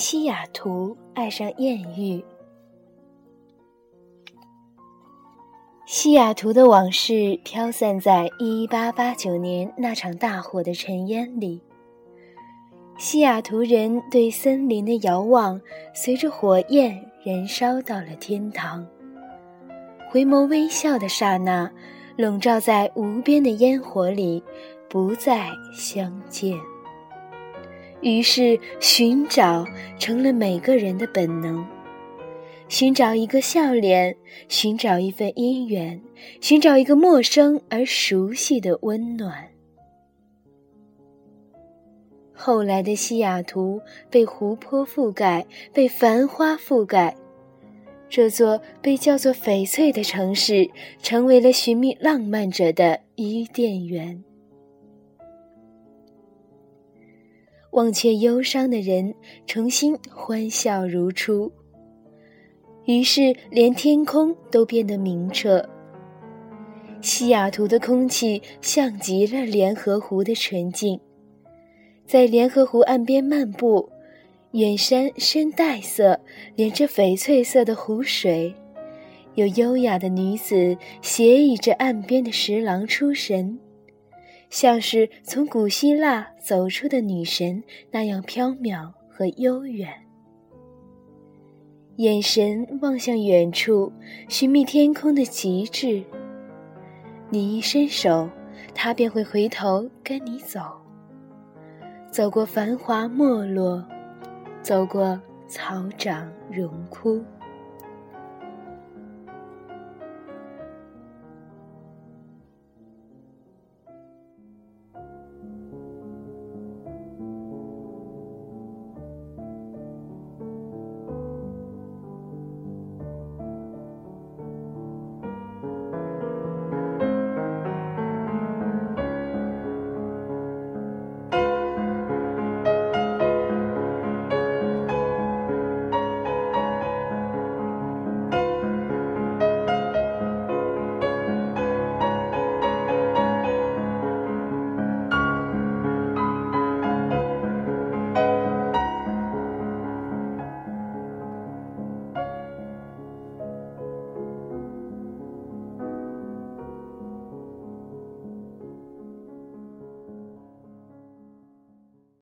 西雅图爱上艳遇。西雅图的往事飘散在一八八九年那场大火的尘烟里。西雅图人对森林的遥望，随着火焰燃烧到了天堂。回眸微笑的刹那，笼罩在无边的烟火里，不再相见。于是，寻找成了每个人的本能。寻找一个笑脸，寻找一份姻缘，寻找一个陌生而熟悉的温暖。后来的西雅图被湖泊覆盖，被繁花覆盖，这座被叫做翡翠的城市，成为了寻觅浪漫者的伊甸园。忘却忧伤的人，重新欢笑如初。于是，连天空都变得明澈。西雅图的空气像极了联合湖的纯净。在联合湖岸边漫步，远山深黛色，连着翡翠色的湖水，有优雅的女子斜倚着岸边的石廊出神。像是从古希腊走出的女神那样飘渺和悠远，眼神望向远处，寻觅天空的极致。你一伸手，他便会回头跟你走，走过繁华没落，走过草长荣枯。